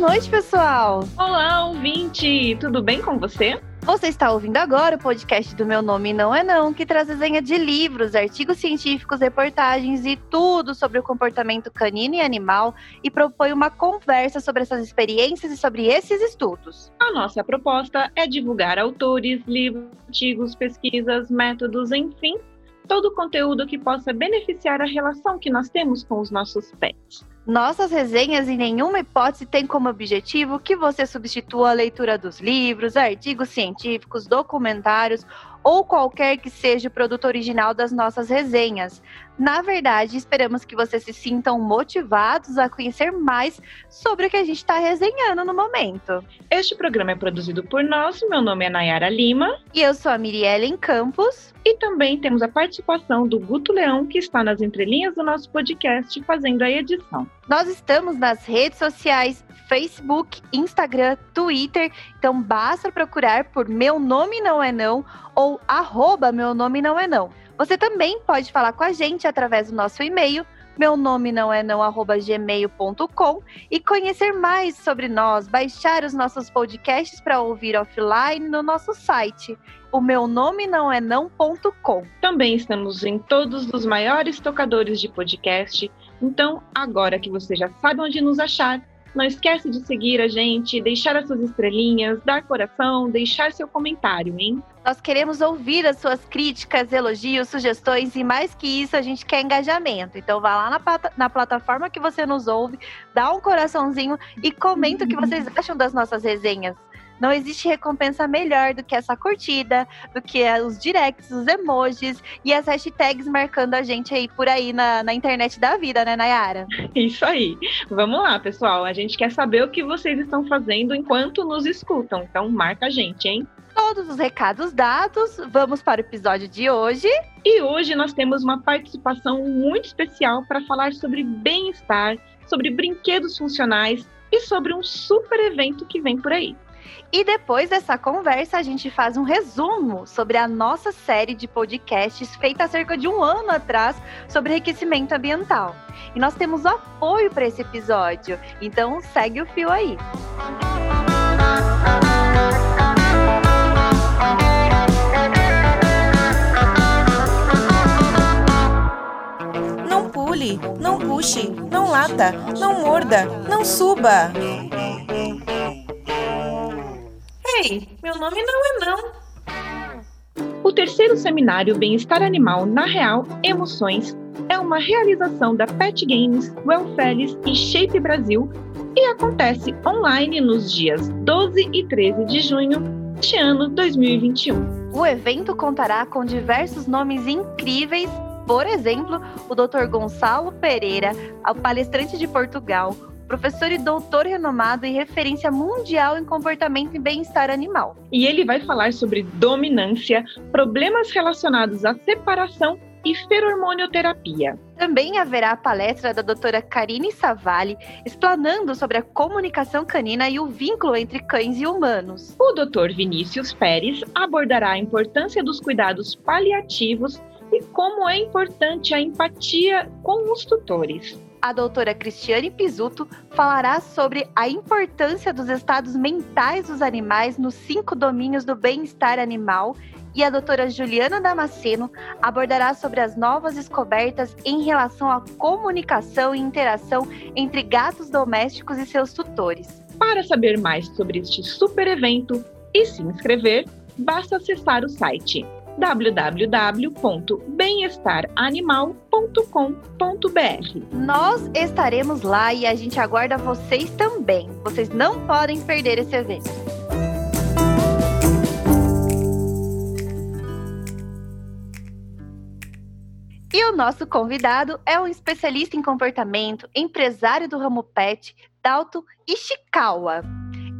noite, pessoal! Olá, ouvinte! Tudo bem com você? Você está ouvindo agora o podcast do Meu Nome Não É Não, que traz desenha de livros, artigos científicos, reportagens e tudo sobre o comportamento canino e animal e propõe uma conversa sobre essas experiências e sobre esses estudos. A nossa proposta é divulgar autores, livros, artigos, pesquisas, métodos, enfim, todo o conteúdo que possa beneficiar a relação que nós temos com os nossos pets. Nossas resenhas em nenhuma hipótese têm como objetivo que você substitua a leitura dos livros, artigos científicos, documentários ou qualquer que seja o produto original das nossas resenhas. Na verdade, esperamos que vocês se sintam motivados a conhecer mais sobre o que a gente está resenhando no momento. Este programa é produzido por nós. Meu nome é Nayara Lima. E eu sou a Miriellen Campos. E também temos a participação do Guto Leão, que está nas entrelinhas do nosso podcast fazendo a edição. Nós estamos nas redes sociais, Facebook, Instagram, Twitter, então basta procurar por Meu Nome Não É Não ou arroba Meu Nome Não É Não. Você também pode falar com a gente através do nosso e-mail, meu nome não é não arroba gmail.com e conhecer mais sobre nós, baixar os nossos podcasts para ouvir offline no nosso site o meu nome não é não.com. Também estamos em todos os maiores tocadores de podcast. Então, agora que você já sabe onde nos achar, não esquece de seguir a gente, deixar as suas estrelinhas, dar coração, deixar seu comentário, hein? Nós queremos ouvir as suas críticas, elogios, sugestões e mais que isso, a gente quer engajamento. Então vá lá na, na plataforma que você nos ouve, dá um coraçãozinho e comenta o que vocês acham das nossas resenhas. Não existe recompensa melhor do que essa curtida, do que os directs, os emojis e as hashtags marcando a gente aí por aí na, na internet da vida, né, Nayara? Isso aí. Vamos lá, pessoal. A gente quer saber o que vocês estão fazendo enquanto nos escutam. Então, marca a gente, hein? Todos os recados dados, vamos para o episódio de hoje. E hoje nós temos uma participação muito especial para falar sobre bem-estar, sobre brinquedos funcionais e sobre um super evento que vem por aí. E depois dessa conversa, a gente faz um resumo sobre a nossa série de podcasts feita há cerca de um ano atrás sobre enriquecimento ambiental. E nós temos apoio para esse episódio, então segue o fio aí. Não pule, não puxe, não lata, não morda, não suba. Ei, meu nome não é não. O terceiro seminário Bem-Estar Animal na Real Emoções é uma realização da Pet Games, Wellfeles e Shape Brasil e acontece online nos dias 12 e 13 de junho deste ano 2021. O evento contará com diversos nomes incríveis, por exemplo, o Dr. Gonçalo Pereira, palestrante de Portugal, professor e doutor renomado e referência mundial em comportamento e bem-estar animal. E ele vai falar sobre dominância, problemas relacionados à separação e ferormonioterapia. Também haverá a palestra da doutora Karine Savali, explanando sobre a comunicação canina e o vínculo entre cães e humanos. O doutor Vinícius Pérez abordará a importância dos cuidados paliativos e como é importante a empatia com os tutores a doutora Cristiane Pisuto falará sobre a importância dos estados mentais dos animais nos cinco domínios do bem-estar animal e a doutora Juliana Damasceno abordará sobre as novas descobertas em relação à comunicação e interação entre gatos domésticos e seus tutores. Para saber mais sobre este super evento e se inscrever, basta acessar o site www.bemestaranimal.com.br. Nós estaremos lá e a gente aguarda vocês também. Vocês não podem perder esse evento. E o nosso convidado é um especialista em comportamento, empresário do ramo pet, Dalto Ishikawa.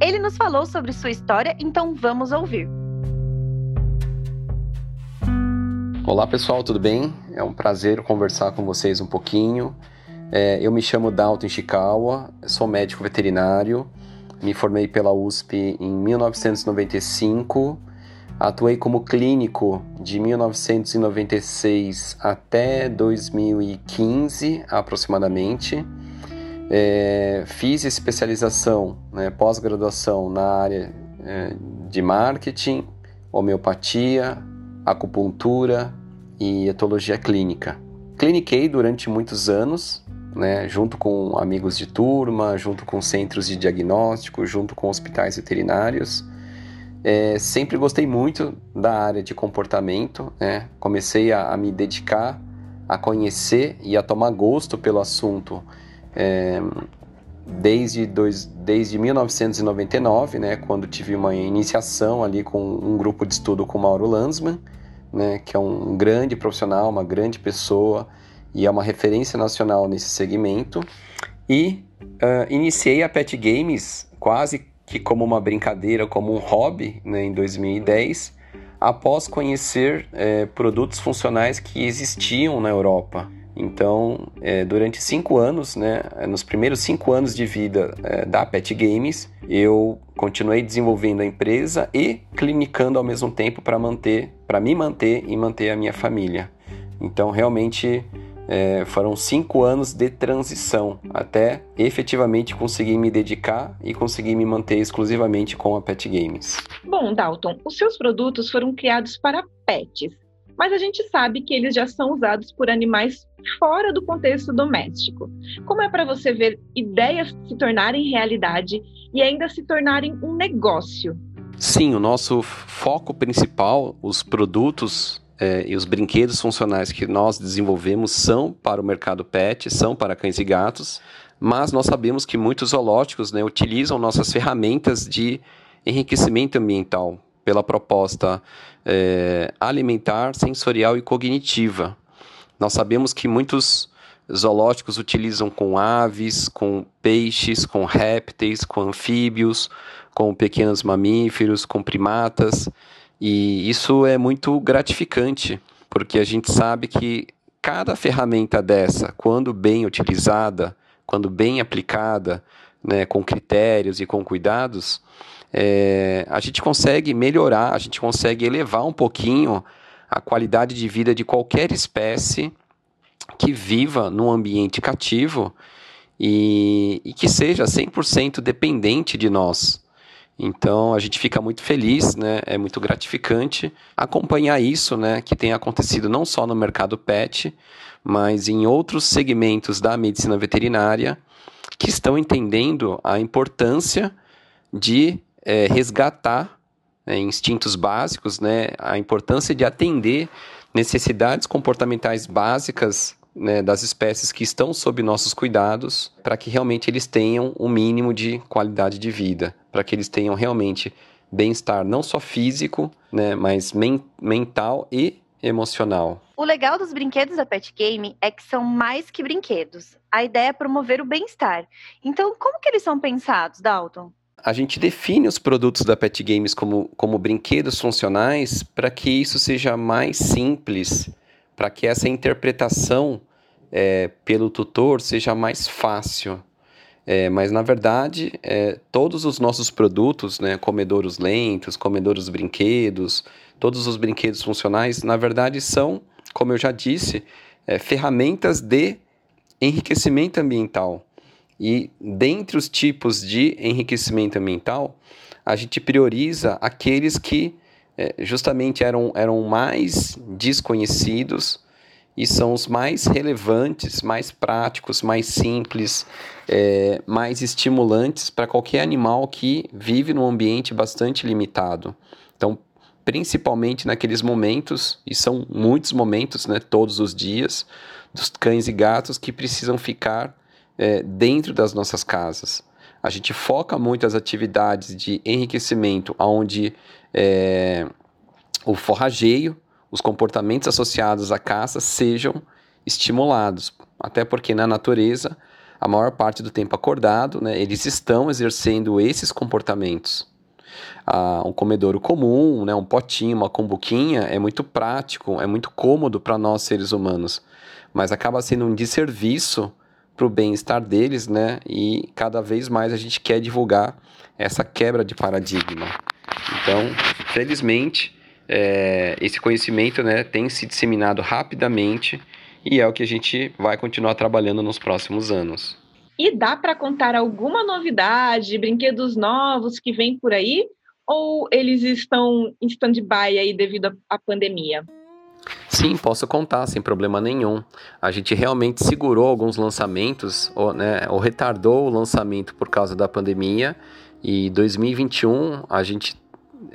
Ele nos falou sobre sua história, então vamos ouvir. Olá pessoal, tudo bem? É um prazer conversar com vocês um pouquinho. É, eu me chamo Dalton Ishikawa, sou médico veterinário, me formei pela USP em 1995, atuei como clínico de 1996 até 2015 aproximadamente. É, fiz especialização, né, pós-graduação na área é, de marketing, homeopatia, acupuntura e etologia clínica. Cliniquei durante muitos anos, né, junto com amigos de turma, junto com centros de diagnóstico, junto com hospitais veterinários. É, sempre gostei muito da área de comportamento, né? comecei a, a, me dedicar a conhecer e a tomar gosto pelo assunto é, desde, dois, desde 1999, né? quando tive uma iniciação ali com um grupo de estudo com Mauro Lanzmann, né? que é um grande profissional, uma grande pessoa e é uma referência nacional nesse segmento. E uh, iniciei a Pet Games quase que como uma brincadeira, como um hobby, né, em 2010, após conhecer é, produtos funcionais que existiam na Europa. Então, é, durante cinco anos, né, nos primeiros cinco anos de vida é, da Pet Games, eu continuei desenvolvendo a empresa e clinicando ao mesmo tempo para manter, para me manter e manter a minha família. Então, realmente é, foram cinco anos de transição até efetivamente conseguir me dedicar e conseguir me manter exclusivamente com a Pet Games. Bom, Dalton, os seus produtos foram criados para pets, mas a gente sabe que eles já são usados por animais fora do contexto doméstico. Como é para você ver ideias se tornarem realidade e ainda se tornarem um negócio? Sim, o nosso foco principal, os produtos é, e os brinquedos funcionais que nós desenvolvemos são para o mercado pet, são para cães e gatos, mas nós sabemos que muitos zoológicos né, utilizam nossas ferramentas de enriquecimento ambiental pela proposta é, alimentar, sensorial e cognitiva. Nós sabemos que muitos zoológicos utilizam com aves, com peixes, com répteis, com anfíbios, com pequenos mamíferos, com primatas. E isso é muito gratificante, porque a gente sabe que cada ferramenta dessa, quando bem utilizada, quando bem aplicada, né, com critérios e com cuidados, é, a gente consegue melhorar, a gente consegue elevar um pouquinho a qualidade de vida de qualquer espécie que viva num ambiente cativo e, e que seja 100% dependente de nós. Então a gente fica muito feliz, né? É muito gratificante acompanhar isso, né? Que tem acontecido não só no mercado pet, mas em outros segmentos da medicina veterinária que estão entendendo a importância de é, resgatar é, instintos básicos, né? A importância de atender necessidades comportamentais básicas né, das espécies que estão sob nossos cuidados, para que realmente eles tenham o um mínimo de qualidade de vida, para que eles tenham realmente bem-estar não só físico, né, mas men mental e emocional. O legal dos brinquedos da Pet Game é que são mais que brinquedos. A ideia é promover o bem-estar. Então, como que eles são pensados, Dalton? A gente define os produtos da Pet Games como, como brinquedos funcionais para que isso seja mais simples para que essa interpretação é, pelo tutor seja mais fácil. É, mas na verdade, é, todos os nossos produtos, né, comedouros lentos, comedouros brinquedos, todos os brinquedos funcionais, na verdade são, como eu já disse, é, ferramentas de enriquecimento ambiental. E dentre os tipos de enriquecimento ambiental, a gente prioriza aqueles que é, justamente eram, eram mais desconhecidos e são os mais relevantes, mais práticos, mais simples, é, mais estimulantes para qualquer animal que vive num ambiente bastante limitado. Então, principalmente naqueles momentos, e são muitos momentos, né, todos os dias, dos cães e gatos que precisam ficar é, dentro das nossas casas. A gente foca muito as atividades de enriquecimento, onde é, o forrageio, os comportamentos associados à caça sejam estimulados. Até porque na natureza, a maior parte do tempo acordado, né, eles estão exercendo esses comportamentos. Ah, um comedouro comum, né, um potinho, uma combuquinha, é muito prático, é muito cômodo para nós seres humanos, mas acaba sendo um desserviço para o bem-estar deles, né? E cada vez mais a gente quer divulgar essa quebra de paradigma. Então, felizmente, é, esse conhecimento né, tem se disseminado rapidamente e é o que a gente vai continuar trabalhando nos próximos anos. E dá para contar alguma novidade, brinquedos novos que vêm por aí? Ou eles estão em stand-by aí devido à pandemia? Sim, posso contar sem problema nenhum. A gente realmente segurou alguns lançamentos, ou, né, ou retardou o lançamento por causa da pandemia. E 2021 a gente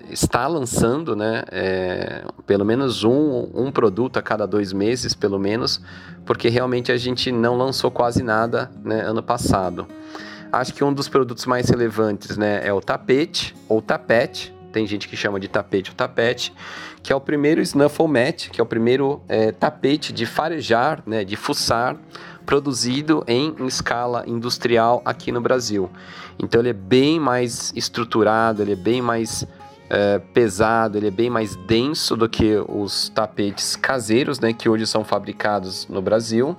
está lançando, né, é, pelo menos um, um produto a cada dois meses, pelo menos, porque realmente a gente não lançou quase nada né, ano passado. Acho que um dos produtos mais relevantes né, é o tapete ou tapete, tem gente que chama de tapete ou tapete, que é o primeiro snuffle mat, que é o primeiro é, tapete de farejar, né, de fuçar, produzido em escala industrial aqui no Brasil. Então ele é bem mais estruturado, ele é bem mais é, pesado, ele é bem mais denso do que os tapetes caseiros, né, que hoje são fabricados no Brasil.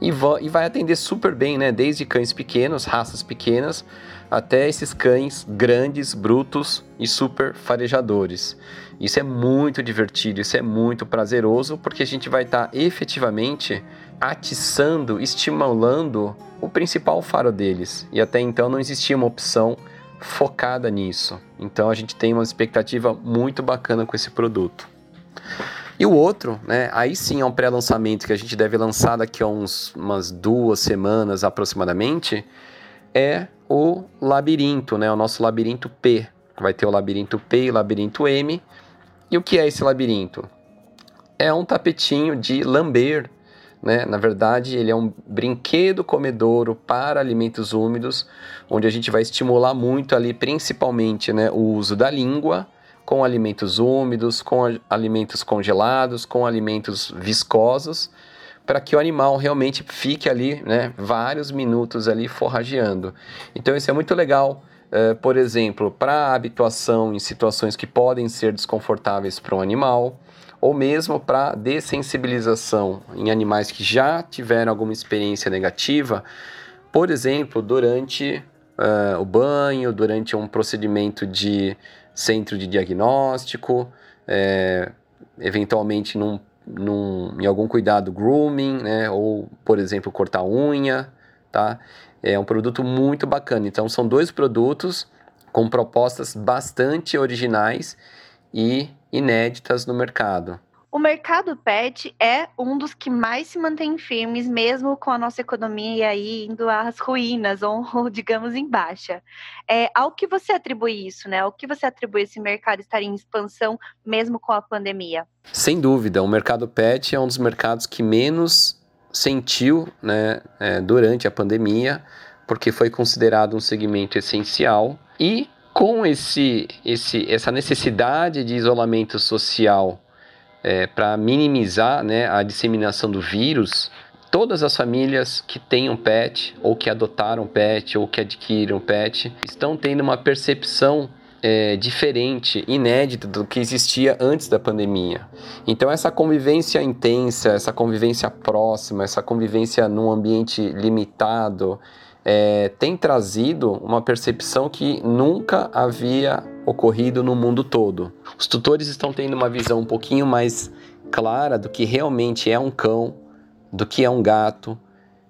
E, e vai atender super bem, né, desde cães pequenos, raças pequenas, até esses cães grandes, brutos e super farejadores. Isso é muito divertido, isso é muito prazeroso, porque a gente vai estar tá efetivamente atiçando, estimulando o principal faro deles. E até então não existia uma opção focada nisso. Então a gente tem uma expectativa muito bacana com esse produto. E o outro, né, aí sim é um pré-lançamento que a gente deve lançar daqui a uns, umas duas semanas aproximadamente, é o labirinto, né, o nosso labirinto P. Vai ter o labirinto P e o labirinto M. E o que é esse labirinto? É um tapetinho de lamber né? Na verdade, ele é um brinquedo comedouro para alimentos úmidos, onde a gente vai estimular muito ali, principalmente, né, o uso da língua com alimentos úmidos, com alimentos congelados, com alimentos viscosos, para que o animal realmente fique ali, né, vários minutos ali forrageando. Então isso é muito legal, uh, por exemplo, para habituação em situações que podem ser desconfortáveis para o animal ou mesmo para dessensibilização em animais que já tiveram alguma experiência negativa, por exemplo, durante uh, o banho, durante um procedimento de centro de diagnóstico, é, eventualmente num, num, em algum cuidado grooming, né, ou por exemplo cortar unha, tá? É um produto muito bacana. Então são dois produtos com propostas bastante originais e inéditas no mercado. O mercado pet é um dos que mais se mantém firmes, mesmo com a nossa economia aí indo às ruínas, ou, digamos em baixa. É, ao que você atribui isso, né? Ao que você atribui esse mercado estar em expansão, mesmo com a pandemia? Sem dúvida, o mercado pet é um dos mercados que menos sentiu né, é, durante a pandemia, porque foi considerado um segmento essencial e com esse, esse, essa necessidade de isolamento social é, para minimizar né, a disseminação do vírus, todas as famílias que têm um pet, ou que adotaram pet, ou que adquiriram pet, estão tendo uma percepção é, diferente, inédita do que existia antes da pandemia. Então, essa convivência intensa, essa convivência próxima, essa convivência num ambiente limitado, é, tem trazido uma percepção que nunca havia ocorrido no mundo todo. Os tutores estão tendo uma visão um pouquinho mais clara do que realmente é um cão, do que é um gato,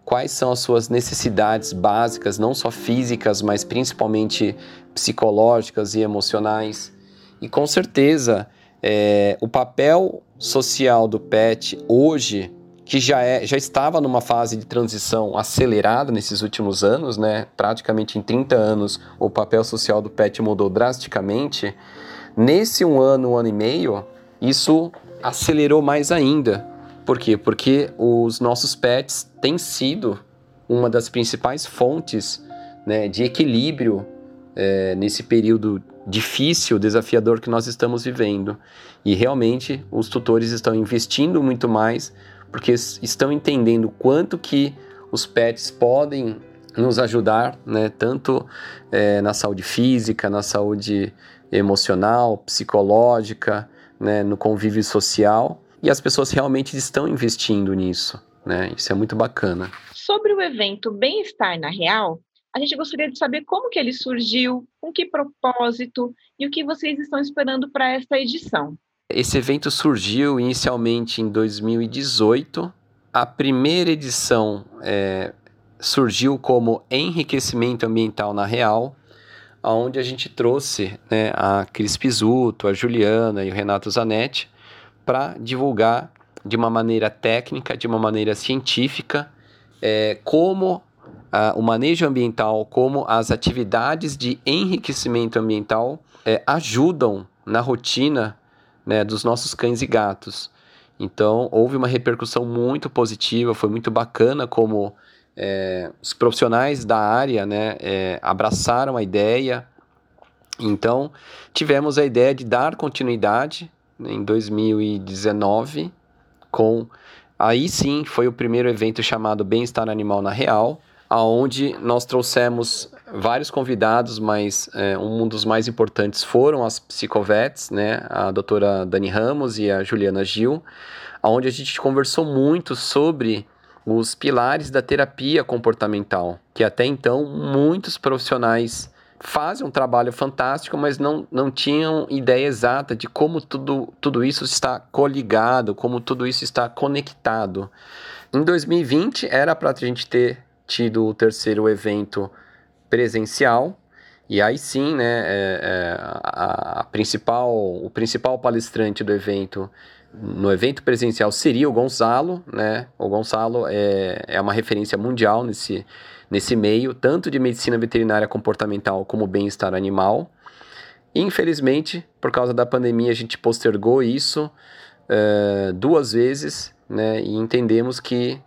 quais são as suas necessidades básicas, não só físicas, mas principalmente psicológicas e emocionais. E com certeza, é, o papel social do pet hoje que já, é, já estava numa fase de transição acelerada nesses últimos anos, né? praticamente em 30 anos o papel social do pet mudou drasticamente. Nesse um ano, um ano e meio, isso acelerou mais ainda. Por quê? Porque os nossos pets têm sido uma das principais fontes né, de equilíbrio é, nesse período difícil, desafiador que nós estamos vivendo. E realmente os tutores estão investindo muito mais porque estão entendendo quanto que os pets podem nos ajudar, né, tanto é, na saúde física, na saúde emocional, psicológica, né, no convívio social, e as pessoas realmente estão investindo nisso, né, isso é muito bacana. Sobre o evento Bem-Estar na Real, a gente gostaria de saber como que ele surgiu, com que propósito e o que vocês estão esperando para esta edição. Esse evento surgiu inicialmente em 2018. A primeira edição é, surgiu como enriquecimento ambiental na real, aonde a gente trouxe né, a Cris Pisuto, a Juliana e o Renato Zanetti para divulgar de uma maneira técnica, de uma maneira científica, é, como o manejo ambiental, como as atividades de enriquecimento ambiental é, ajudam na rotina né, dos nossos cães e gatos. Então, houve uma repercussão muito positiva, foi muito bacana como é, os profissionais da área né, é, abraçaram a ideia. Então, tivemos a ideia de dar continuidade né, em 2019 com. Aí sim foi o primeiro evento chamado Bem-Estar Animal na Real, aonde nós trouxemos vários convidados, mas é, um dos mais importantes foram as psicovets, né, a doutora Dani Ramos e a Juliana Gil, aonde a gente conversou muito sobre os pilares da terapia comportamental, que até então muitos profissionais fazem um trabalho fantástico, mas não, não tinham ideia exata de como tudo, tudo isso está coligado, como tudo isso está conectado. Em 2020 era para a gente ter tido o terceiro evento presencial. E aí sim, né, é, é, a, a, principal, o principal palestrante do evento, no evento presencial, seria o Gonzalo, né? O Gonzalo é, é uma referência mundial nesse, nesse meio, tanto de medicina veterinária comportamental como bem-estar animal. Infelizmente, por causa da pandemia, a gente postergou isso é, duas vezes, né? E entendemos que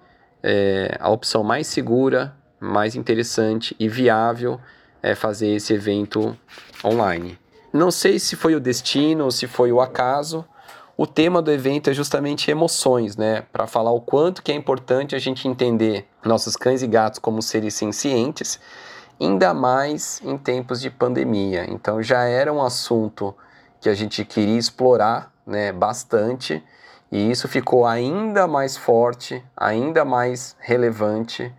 é, a opção mais segura, mais interessante e viável é fazer esse evento online. Não sei se foi o destino ou se foi o acaso. O tema do evento é justamente emoções, né? Para falar o quanto que é importante a gente entender nossos cães e gatos como seres sencientes, ainda mais em tempos de pandemia. Então já era um assunto que a gente queria explorar, né, bastante e isso ficou ainda mais forte, ainda mais relevante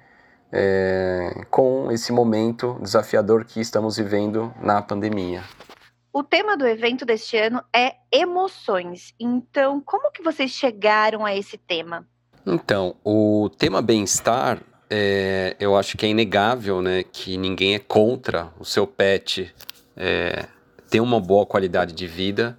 é, com esse momento desafiador que estamos vivendo na pandemia. O tema do evento deste ano é emoções. Então, como que vocês chegaram a esse tema? Então, o tema bem-estar, é, eu acho que é inegável, né, que ninguém é contra o seu pet é, ter uma boa qualidade de vida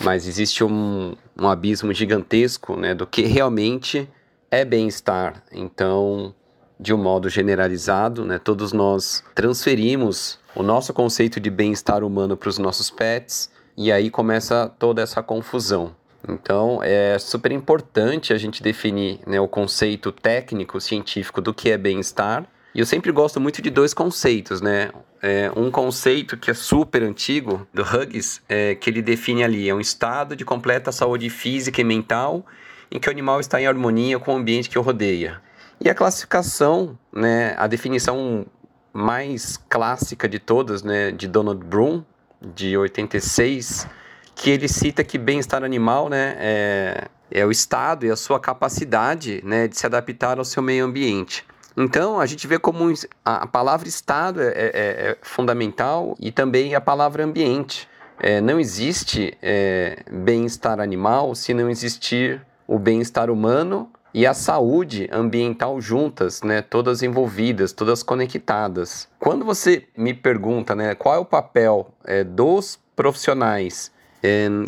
mas existe um, um abismo gigantesco né, do que realmente é bem-estar. Então, de um modo generalizado, né, todos nós transferimos o nosso conceito de bem-estar humano para os nossos pets e aí começa toda essa confusão. Então, é super importante a gente definir né, o conceito técnico, científico do que é bem-estar. E eu sempre gosto muito de dois conceitos, né? é, um conceito que é super antigo do Huggies, é, que ele define ali, é um estado de completa saúde física e mental em que o animal está em harmonia com o ambiente que o rodeia. E a classificação, né, a definição mais clássica de todas, né, de Donald Broom, de 86, que ele cita que bem-estar animal, né, é, é o estado e a sua capacidade, né, de se adaptar ao seu meio ambiente. Então, a gente vê como a palavra Estado é, é, é, é fundamental e também a palavra ambiente. É, não existe é, bem-estar animal se não existir o bem-estar humano e a saúde ambiental juntas, né, todas envolvidas, todas conectadas. Quando você me pergunta né, qual é o papel é, dos profissionais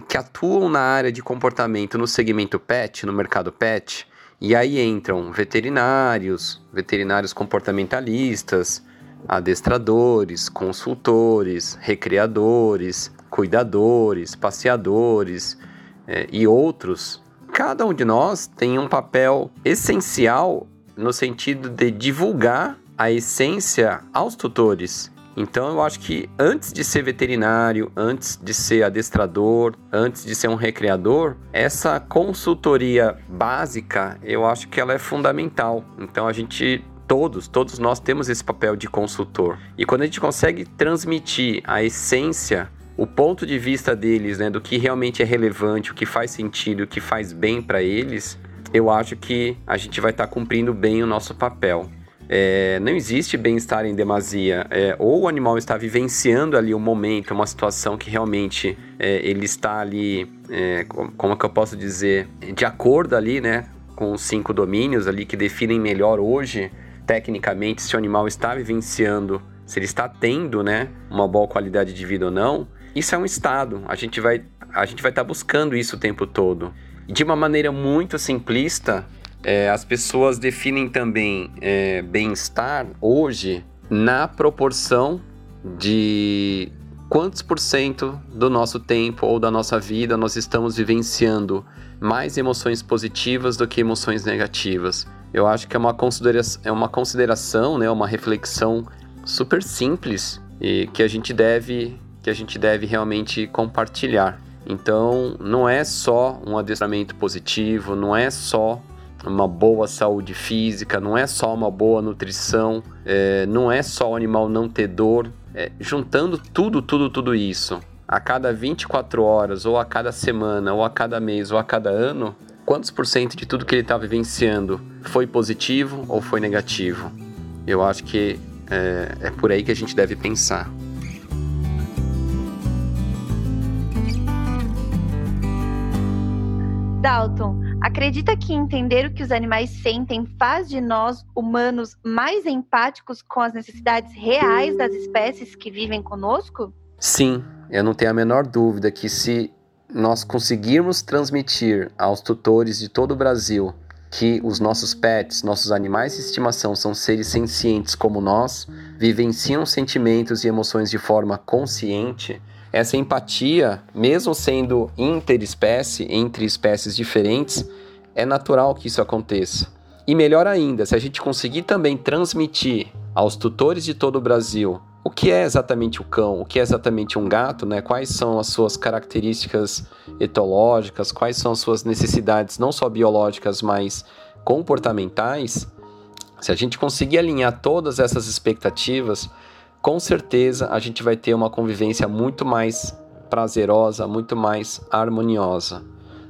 que atuam na área de comportamento no segmento pet, no mercado pet, e aí entram veterinários, veterinários comportamentalistas, adestradores, consultores, recreadores, cuidadores, passeadores é, e outros. Cada um de nós tem um papel essencial no sentido de divulgar a essência aos tutores então eu acho que antes de ser veterinário, antes de ser adestrador, antes de ser um recreador, essa consultoria básica, eu acho que ela é fundamental. Então a gente todos, todos nós temos esse papel de consultor. E quando a gente consegue transmitir a essência, o ponto de vista deles, né, do que realmente é relevante, o que faz sentido, o que faz bem para eles, eu acho que a gente vai estar tá cumprindo bem o nosso papel. É, não existe bem-estar em demasia. É, ou o animal está vivenciando ali um momento, uma situação que realmente é, ele está ali, é, como é que eu posso dizer, de acordo ali, né, com os cinco domínios ali que definem melhor hoje tecnicamente se o animal está vivenciando, se ele está tendo, né, uma boa qualidade de vida ou não, isso é um estado. A gente vai a gente vai estar tá buscando isso o tempo todo. De uma maneira muito simplista, é, as pessoas definem também é, bem-estar hoje na proporção de quantos por cento do nosso tempo ou da nossa vida nós estamos vivenciando mais emoções positivas do que emoções negativas. Eu acho que é uma consideração, é uma consideração, né, uma reflexão super simples e que a gente deve que a gente deve realmente compartilhar. Então, não é só um adestramento positivo, não é só uma boa saúde física, não é só uma boa nutrição, é, não é só o animal não ter dor. É, juntando tudo, tudo, tudo isso, a cada 24 horas, ou a cada semana, ou a cada mês, ou a cada ano, quantos por cento de tudo que ele está vivenciando foi positivo ou foi negativo? Eu acho que é, é por aí que a gente deve pensar. Dalton, acredita que entender o que os animais sentem faz de nós, humanos, mais empáticos com as necessidades reais das espécies que vivem conosco? Sim, eu não tenho a menor dúvida que se nós conseguirmos transmitir aos tutores de todo o Brasil que os nossos pets, nossos animais de estimação são seres sencientes como nós, vivenciam sentimentos e emoções de forma consciente, essa empatia, mesmo sendo interespécie, entre espécies diferentes, é natural que isso aconteça. E melhor ainda, se a gente conseguir também transmitir aos tutores de todo o Brasil o que é exatamente o cão, o que é exatamente um gato, né? quais são as suas características etológicas, quais são as suas necessidades, não só biológicas, mas comportamentais, se a gente conseguir alinhar todas essas expectativas, com certeza a gente vai ter uma convivência muito mais prazerosa, muito mais harmoniosa.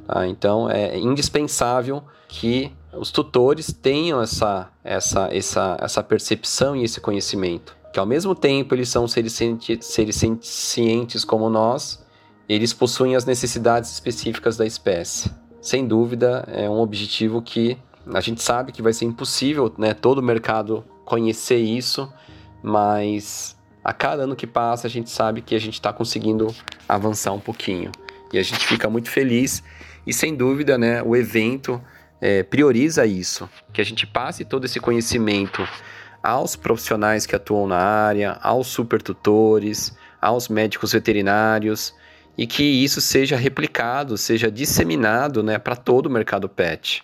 Tá? Então é indispensável que os tutores tenham essa, essa, essa, essa percepção e esse conhecimento. Que ao mesmo tempo eles são seres, seres cientes como nós, eles possuem as necessidades específicas da espécie. Sem dúvida, é um objetivo que a gente sabe que vai ser impossível, né, todo o mercado conhecer isso, mas a cada ano que passa a gente sabe que a gente está conseguindo avançar um pouquinho e a gente fica muito feliz e sem dúvida, né, o evento é, prioriza isso, que a gente passe todo esse conhecimento aos profissionais que atuam na área, aos supertutores, aos médicos veterinários e que isso seja replicado, seja disseminado, né, para todo o mercado pet.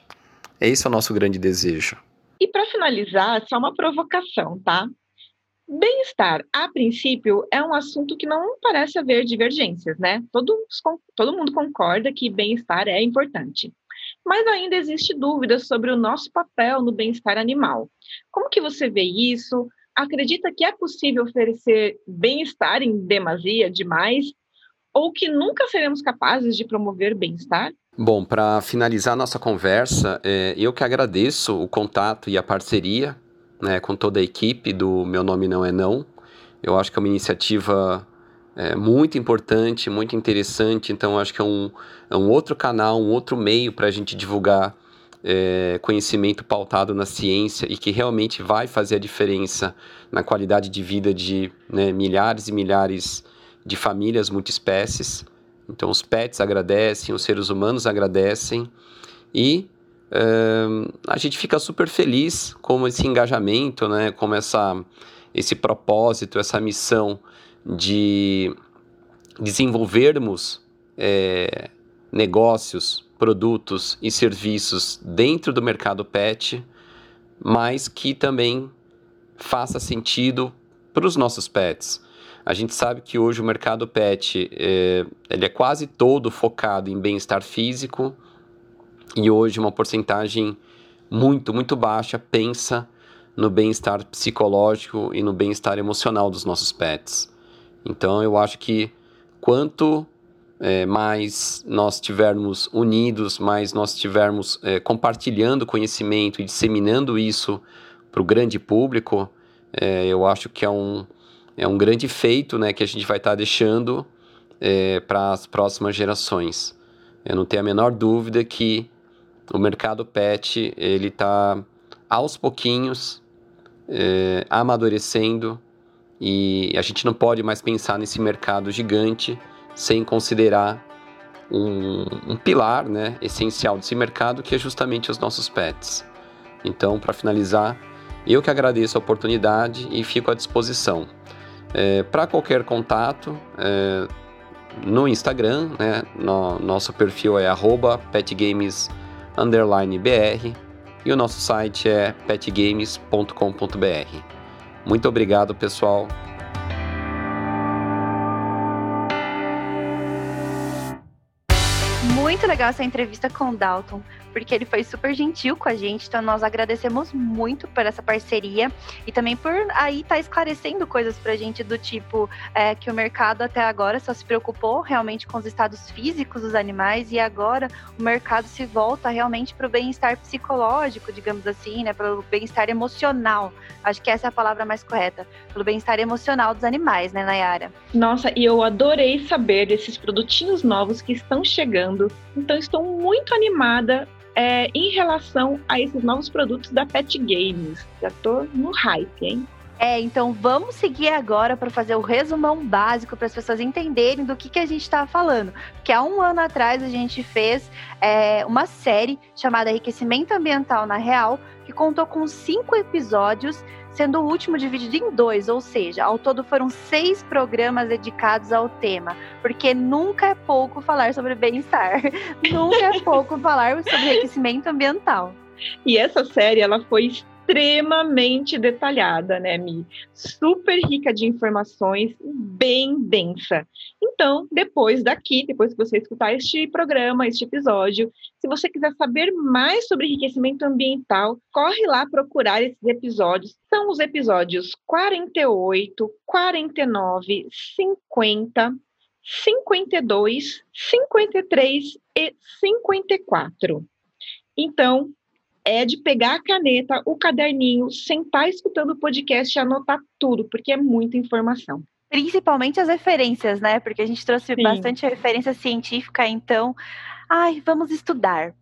Esse é o nosso grande desejo. E para finalizar, só uma provocação, tá? Bem-estar, a princípio, é um assunto que não parece haver divergências, né? Todo, todo mundo concorda que bem-estar é importante. Mas ainda existe dúvidas sobre o nosso papel no bem-estar animal. Como que você vê isso? Acredita que é possível oferecer bem-estar em demasia, demais? Ou que nunca seremos capazes de promover bem-estar? Bom, para finalizar nossa conversa, é, eu que agradeço o contato e a parceria né, com toda a equipe do Meu Nome Não É Não. Eu acho que é uma iniciativa é, muito importante, muito interessante, então acho que é um, é um outro canal, um outro meio para a gente divulgar é, conhecimento pautado na ciência e que realmente vai fazer a diferença na qualidade de vida de né, milhares e milhares de famílias multiespécies. Então os pets agradecem, os seres humanos agradecem e a gente fica super feliz com esse engajamento, né, com essa, esse propósito, essa missão de desenvolvermos é, negócios, produtos e serviços dentro do mercado pet, mas que também faça sentido para os nossos pets. A gente sabe que hoje o mercado pet é, ele é quase todo focado em bem-estar físico, e hoje uma porcentagem muito, muito baixa pensa no bem-estar psicológico e no bem-estar emocional dos nossos pets. Então eu acho que quanto é, mais nós tivermos unidos, mais nós tivermos é, compartilhando conhecimento e disseminando isso para o grande público, é, eu acho que é um, é um grande feito né, que a gente vai estar tá deixando é, para as próximas gerações. Eu não tenho a menor dúvida que o mercado pet ele está aos pouquinhos é, amadurecendo e a gente não pode mais pensar nesse mercado gigante sem considerar um, um pilar né, essencial desse mercado que é justamente os nossos pets. Então, para finalizar, eu que agradeço a oportunidade e fico à disposição. É, para qualquer contato, é, no Instagram, né, no, nosso perfil é petgamesbr e o nosso site é petgames.com.br. Muito obrigado, pessoal. Muito legal essa entrevista com o Dalton porque ele foi super gentil com a gente. Então, nós agradecemos muito por essa parceria e também por aí estar tá esclarecendo coisas pra gente do tipo é, que o mercado até agora só se preocupou realmente com os estados físicos dos animais e agora o mercado se volta realmente para o bem-estar psicológico, digamos assim, né? Pelo bem-estar emocional. Acho que essa é a palavra mais correta. Pelo bem-estar emocional dos animais, né, Nayara? Nossa, e eu adorei saber desses produtinhos novos que estão chegando. Então, estou muito animada é, em relação a esses novos produtos da Pet Games. Já tô no hype, hein? É, então vamos seguir agora para fazer o resumão básico para as pessoas entenderem do que, que a gente estava falando. Porque há um ano atrás a gente fez é, uma série chamada Enriquecimento Ambiental na Real, que contou com cinco episódios sendo o último dividido em dois, ou seja, ao todo foram seis programas dedicados ao tema, porque nunca é pouco falar sobre bem-estar, nunca é pouco falar sobre enriquecimento ambiental. E essa série ela foi extremamente detalhada, né, Mi? Super rica de informações, bem densa. Então, depois daqui, depois que você escutar este programa, este episódio, se você quiser saber mais sobre enriquecimento ambiental, corre lá procurar esses episódios. São os episódios 48, 49, 50, 52, 53 e 54. Então, é de pegar a caneta, o caderninho, sentar escutando o podcast e anotar tudo, porque é muita informação. Principalmente as referências, né? Porque a gente trouxe Sim. bastante referência científica, então, ai, vamos estudar.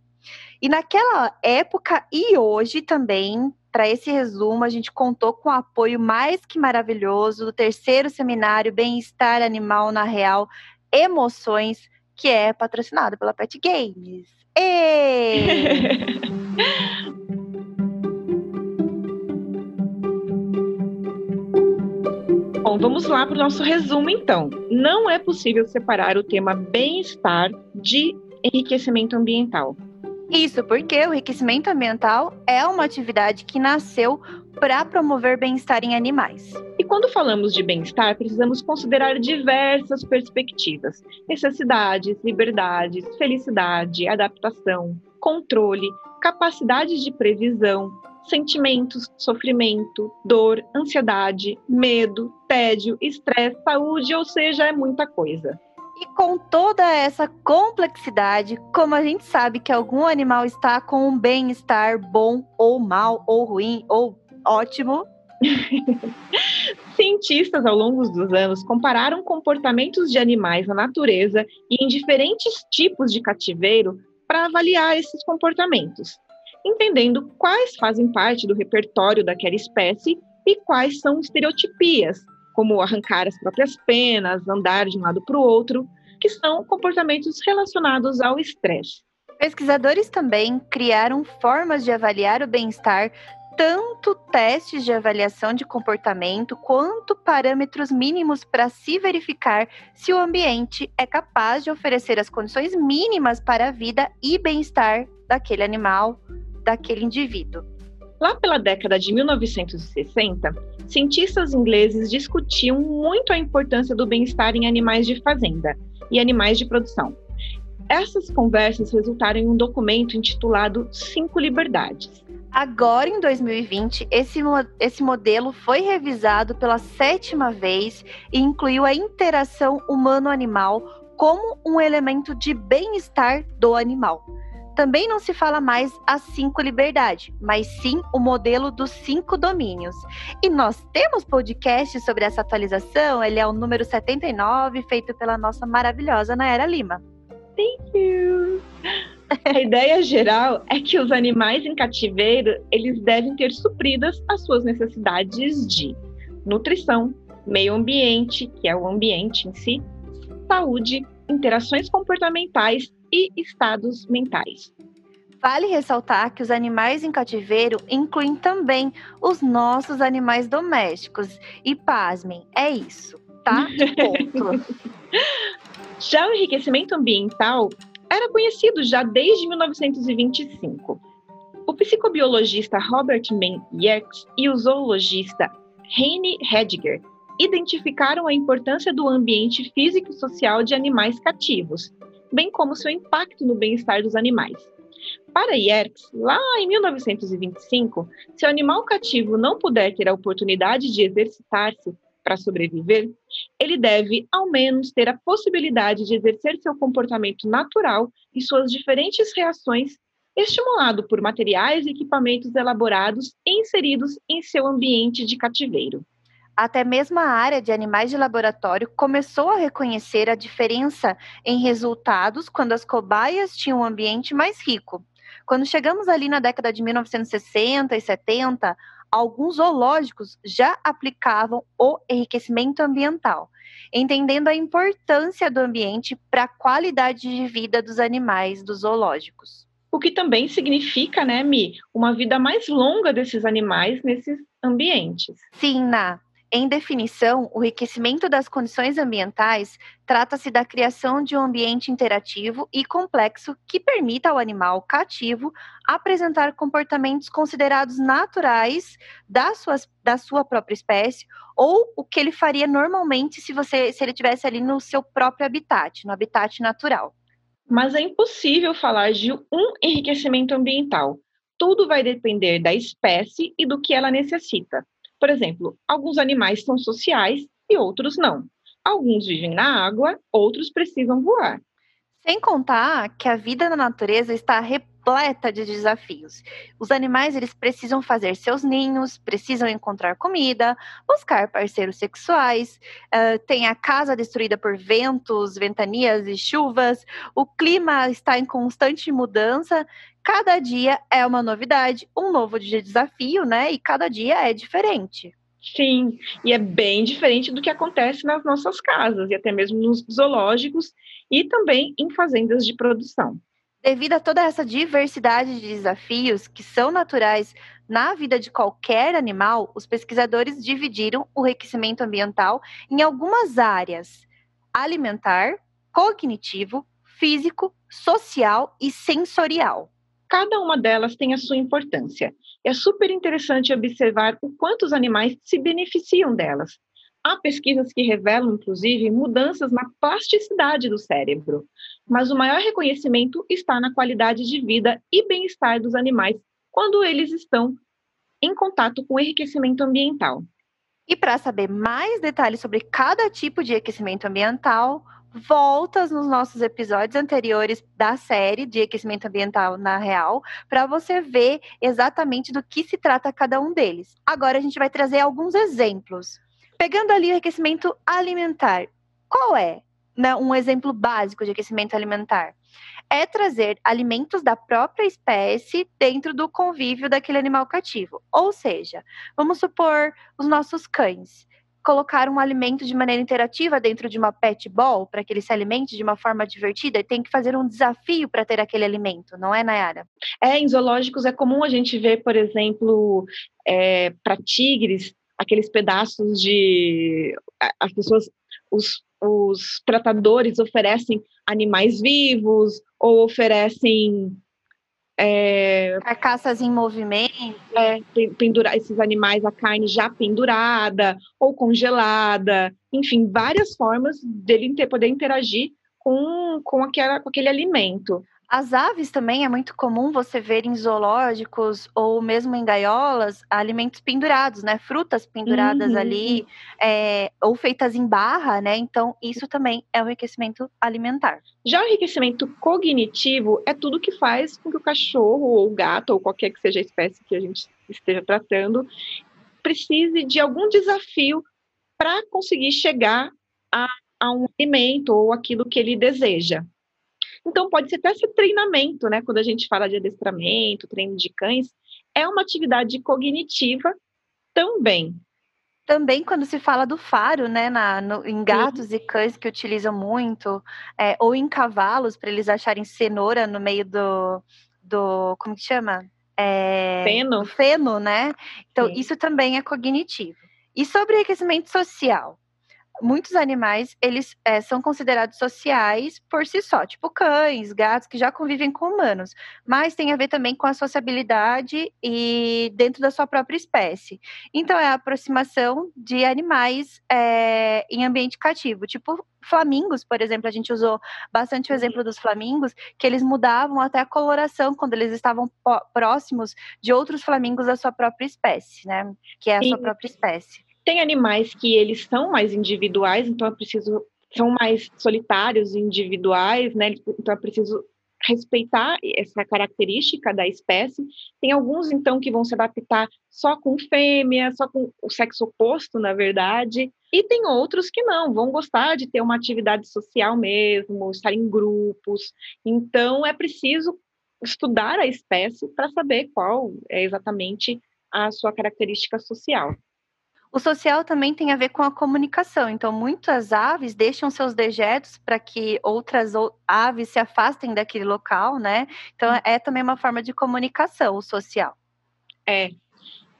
E naquela época e hoje também, para esse resumo, a gente contou com o apoio mais que maravilhoso do terceiro seminário Bem-Estar Animal na Real Emoções, que é patrocinado pela Pet Games. Bom, vamos lá para o nosso resumo então. Não é possível separar o tema bem-estar de enriquecimento ambiental. Isso porque o enriquecimento ambiental é uma atividade que nasceu para promover bem-estar em animais. E quando falamos de bem-estar, precisamos considerar diversas perspectivas: necessidades, liberdades, felicidade, adaptação, controle, capacidade de previsão, sentimentos, sofrimento, dor, ansiedade, medo, tédio, estresse, saúde, ou seja, é muita coisa. E com toda essa complexidade, como a gente sabe que algum animal está com um bem-estar bom ou mal, ou ruim, ou ótimo. Cientistas, ao longo dos anos, compararam comportamentos de animais na natureza e em diferentes tipos de cativeiro para avaliar esses comportamentos, entendendo quais fazem parte do repertório daquela espécie e quais são estereotipias, como arrancar as próprias penas, andar de um lado para o outro, que são comportamentos relacionados ao estresse. Pesquisadores também criaram formas de avaliar o bem-estar tanto testes de avaliação de comportamento quanto parâmetros mínimos para se verificar se o ambiente é capaz de oferecer as condições mínimas para a vida e bem-estar daquele animal, daquele indivíduo. Lá pela década de 1960, cientistas ingleses discutiam muito a importância do bem-estar em animais de fazenda e animais de produção. Essas conversas resultaram em um documento intitulado Cinco Liberdades. Agora, em 2020, esse, esse modelo foi revisado pela sétima vez e incluiu a interação humano-animal como um elemento de bem-estar do animal. Também não se fala mais as cinco liberdades, mas sim o modelo dos cinco domínios. E nós temos podcast sobre essa atualização, ele é o número 79, feito pela nossa maravilhosa Naera Lima. Thank you! A ideia geral é que os animais em cativeiro, eles devem ter supridas as suas necessidades de nutrição, meio ambiente, que é o ambiente em si, saúde, interações comportamentais e estados mentais. Vale ressaltar que os animais em cativeiro incluem também os nossos animais domésticos. E pasmem, é isso, tá? Ponto. já o enriquecimento ambiental era conhecido já desde 1925. O psicobiologista Robert Mann Yerkes e o zoologista Heine Hediger identificaram a importância do ambiente físico e social de animais cativos, bem como seu impacto no bem-estar dos animais. Para Yerkes, lá em 1925, se o animal cativo não puder ter a oportunidade de exercitar-se para sobreviver, ele deve, ao menos, ter a possibilidade de exercer seu comportamento natural e suas diferentes reações, estimulado por materiais e equipamentos elaborados e inseridos em seu ambiente de cativeiro. Até mesmo a área de animais de laboratório começou a reconhecer a diferença em resultados quando as cobaias tinham um ambiente mais rico. Quando chegamos ali na década de 1960 e 70, alguns zoológicos já aplicavam o enriquecimento ambiental, entendendo a importância do ambiente para a qualidade de vida dos animais dos zoológicos. O que também significa, né, Mi, uma vida mais longa desses animais nesses ambientes. Sim, Ná. Em definição, o enriquecimento das condições ambientais trata-se da criação de um ambiente interativo e complexo que permita ao animal cativo apresentar comportamentos considerados naturais da sua, da sua própria espécie ou o que ele faria normalmente se você se ele tivesse ali no seu próprio habitat, no habitat natural. Mas é impossível falar de um enriquecimento ambiental. Tudo vai depender da espécie e do que ela necessita. Por exemplo, alguns animais são sociais e outros não. Alguns vivem na água, outros precisam voar. Sem contar que a vida na natureza está repleta de desafios. Os animais eles precisam fazer seus ninhos, precisam encontrar comida, buscar parceiros sexuais, uh, tem a casa destruída por ventos, ventanias e chuvas, o clima está em constante mudança cada dia é uma novidade, um novo desafio, né? E cada dia é diferente. Sim, e é bem diferente do que acontece nas nossas casas e até mesmo nos zoológicos e também em fazendas de produção. Devido a toda essa diversidade de desafios que são naturais na vida de qualquer animal, os pesquisadores dividiram o enriquecimento ambiental em algumas áreas: alimentar, cognitivo, físico, social e sensorial cada uma delas tem a sua importância. É super interessante observar o quanto os animais se beneficiam delas. Há pesquisas que revelam, inclusive, mudanças na plasticidade do cérebro, mas o maior reconhecimento está na qualidade de vida e bem-estar dos animais quando eles estão em contato com o enriquecimento ambiental. E para saber mais detalhes sobre cada tipo de aquecimento ambiental, voltas nos nossos episódios anteriores da série de aquecimento ambiental na real, para você ver exatamente do que se trata cada um deles. Agora a gente vai trazer alguns exemplos. Pegando ali o aquecimento alimentar, qual é né, um exemplo básico de aquecimento alimentar? É trazer alimentos da própria espécie dentro do convívio daquele animal cativo. Ou seja, vamos supor os nossos cães colocar um alimento de maneira interativa dentro de uma pet ball para que ele se alimente de uma forma divertida e tem que fazer um desafio para ter aquele alimento, não é, Nayara? É, em zoológicos é comum a gente ver, por exemplo, é, para tigres, aqueles pedaços de. As pessoas, os, os tratadores oferecem animais vivos ou oferecem é, Carcaças em movimento. É, pendurar esses animais, a carne já pendurada ou congelada, enfim, várias formas dele poder interagir com, com, aquela, com aquele alimento. As aves também é muito comum você ver em zoológicos ou mesmo em gaiolas alimentos pendurados, né? Frutas penduradas uhum. ali, é, ou feitas em barra, né? Então, isso também é o enriquecimento alimentar. Já o enriquecimento cognitivo é tudo que faz com que o cachorro ou o gato, ou qualquer que seja a espécie que a gente esteja tratando, precise de algum desafio para conseguir chegar a, a um alimento ou aquilo que ele deseja. Então, pode ser até ser treinamento, né? Quando a gente fala de adestramento, treino de cães, é uma atividade cognitiva também. Também quando se fala do faro, né, na, no, em gatos Sim. e cães que utilizam muito, é, ou em cavalos, para eles acharem cenoura no meio do, do como que chama? É, feno. Feno, né? Então, Sim. isso também é cognitivo. E sobre aquecimento social? Muitos animais eles é, são considerados sociais por si só, tipo cães, gatos que já convivem com humanos, mas tem a ver também com a sociabilidade e dentro da sua própria espécie. Então é a aproximação de animais é, em ambiente cativo, tipo flamingos, por exemplo, a gente usou bastante o exemplo dos flamingos, que eles mudavam até a coloração quando eles estavam próximos de outros flamingos da sua própria espécie, né? Que é a Sim. sua própria espécie. Tem animais que eles são mais individuais, então é preciso são mais solitários, individuais, né? Então é preciso respeitar essa característica da espécie. Tem alguns então que vão se adaptar só com fêmea, só com o sexo oposto, na verdade, e tem outros que não, vão gostar de ter uma atividade social mesmo, estar em grupos. Então é preciso estudar a espécie para saber qual é exatamente a sua característica social. O social também tem a ver com a comunicação. Então, muitas aves deixam seus dejetos para que outras aves se afastem daquele local, né? Então, hum. é também uma forma de comunicação, o social. É.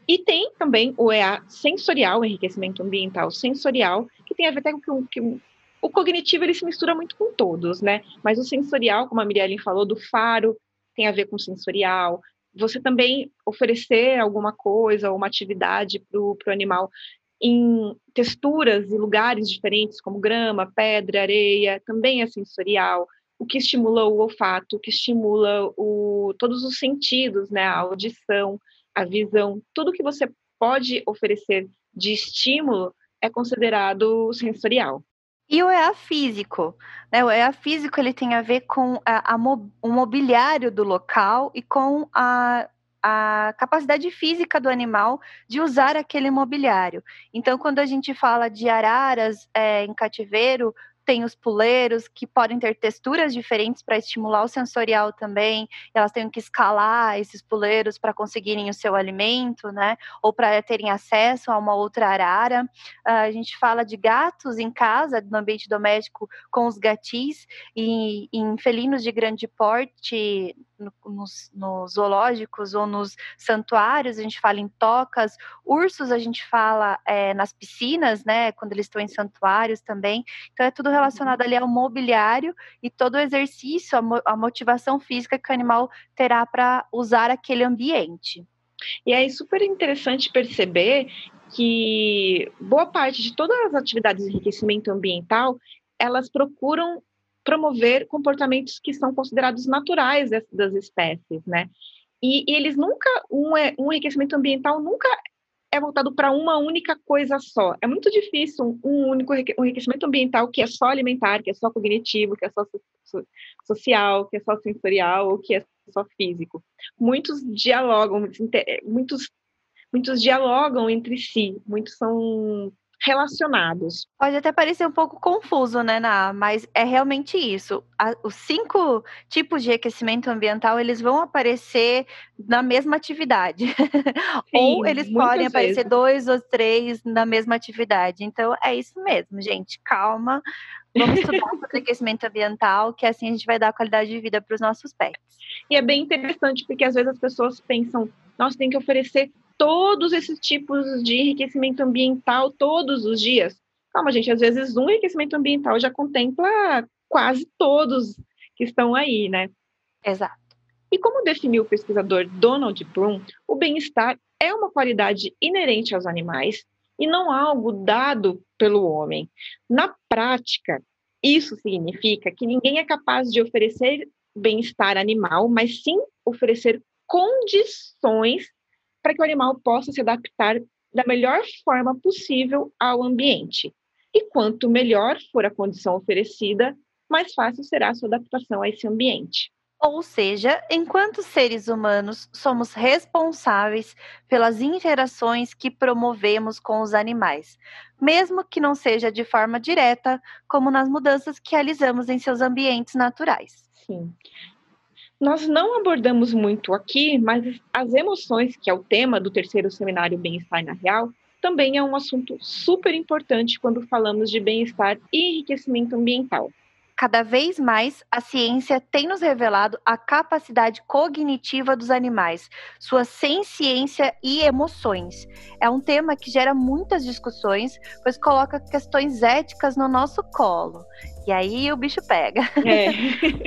E tem também o EA sensorial, o enriquecimento ambiental sensorial, que tem a ver até com que o cognitivo ele se mistura muito com todos, né? Mas o sensorial, como a Mirielle falou, do faro, tem a ver com sensorial, você também oferecer alguma coisa, uma atividade para o animal em texturas e lugares diferentes, como grama, pedra, areia, também é sensorial, o que estimula o olfato, o que estimula o, todos os sentidos, né, a audição, a visão, tudo que você pode oferecer de estímulo é considerado sensorial. E o EA físico, né? O EA físico ele tem a ver com a, a, o mobiliário do local e com a, a capacidade física do animal de usar aquele mobiliário. Então, quando a gente fala de araras é, em cativeiro, tem os puleiros que podem ter texturas diferentes para estimular o sensorial também. Elas têm que escalar esses puleiros para conseguirem o seu alimento, né? Ou para terem acesso a uma outra arara. Uh, a gente fala de gatos em casa, no ambiente doméstico, com os gatis e em felinos de grande porte nos, nos, zoológicos ou nos santuários, a gente fala em tocas, ursos a gente fala é, nas piscinas, né, quando eles estão em santuários também, então é tudo relacionado ali ao mobiliário e todo o exercício, a, mo a motivação física que o animal terá para usar aquele ambiente. E é super interessante perceber que boa parte de todas as atividades de enriquecimento ambiental, elas procuram promover comportamentos que são considerados naturais das, espécies, né? E, e, eles nunca, um, é, um enriquecimento ambiental nunca é voltado para uma única coisa só. É muito difícil um, único enriquecimento ambiental que é só alimentar, que é só cognitivo, que é só so, social, que é só sensorial ou que é só físico. Muitos dialogam, muitos, muitos dialogam entre si, muitos são relacionados. Pode até parecer um pouco confuso, né, Na? Mas é realmente isso. A, os cinco tipos de aquecimento ambiental, eles vão aparecer na mesma atividade. Sim, ou eles podem aparecer vezes. dois ou três na mesma atividade. Então, é isso mesmo, gente. Calma. Vamos estudar sobre aquecimento ambiental, que assim a gente vai dar qualidade de vida para os nossos pets. E é bem interessante, porque às vezes as pessoas pensam, nossa, tem que oferecer todos esses tipos de enriquecimento ambiental todos os dias. Calma, gente, às vezes um enriquecimento ambiental já contempla quase todos que estão aí, né? Exato. E como definiu o pesquisador Donald Bloom, o bem-estar é uma qualidade inerente aos animais e não algo dado pelo homem. Na prática, isso significa que ninguém é capaz de oferecer bem-estar animal, mas sim oferecer condições para que o animal possa se adaptar da melhor forma possível ao ambiente. E quanto melhor for a condição oferecida, mais fácil será a sua adaptação a esse ambiente. Ou seja, enquanto seres humanos, somos responsáveis pelas interações que promovemos com os animais, mesmo que não seja de forma direta, como nas mudanças que realizamos em seus ambientes naturais. Sim. Nós não abordamos muito aqui, mas as emoções, que é o tema do terceiro seminário Bem-Estar na Real, também é um assunto super importante quando falamos de bem-estar e enriquecimento ambiental. Cada vez mais, a ciência tem nos revelado a capacidade cognitiva dos animais, sua senciência e emoções. É um tema que gera muitas discussões, pois coloca questões éticas no nosso colo. E aí o bicho pega. É.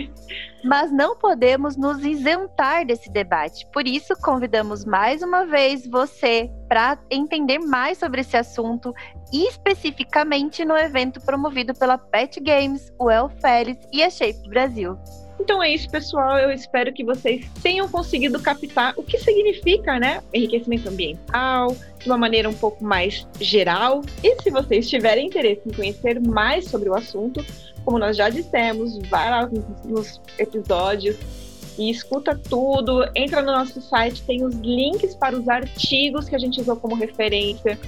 Mas não podemos nos isentar desse debate. Por isso, convidamos mais uma vez você para entender mais sobre esse assunto, especificamente no evento promovido pela Pet Games, o El Félix e a Shape Brasil. Então é isso, pessoal. Eu espero que vocês tenham conseguido captar o que significa, né, enriquecimento ambiental de uma maneira um pouco mais geral. E se vocês tiverem interesse em conhecer mais sobre o assunto, como nós já dissemos, vai lá nos episódios e escuta tudo. Entra no nosso site, tem os links para os artigos que a gente usou como referência.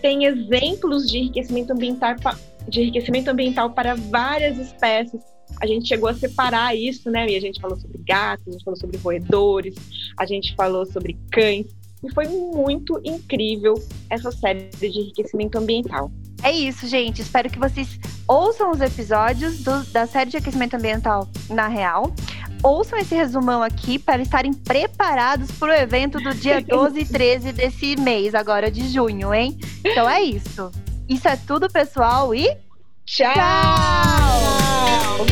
Tem exemplos de enriquecimento ambiental, de enriquecimento ambiental para várias espécies a gente chegou a separar isso, né? E a gente falou sobre gatos, a gente falou sobre roedores, a gente falou sobre cães. E foi muito incrível essa série de enriquecimento ambiental. É isso, gente. Espero que vocês ouçam os episódios do, da série de aquecimento ambiental na real. Ouçam esse resumão aqui para estarem preparados para o evento do dia 12 e 13 desse mês, agora de junho, hein? Então é isso. Isso é tudo, pessoal, e tchau! tchau!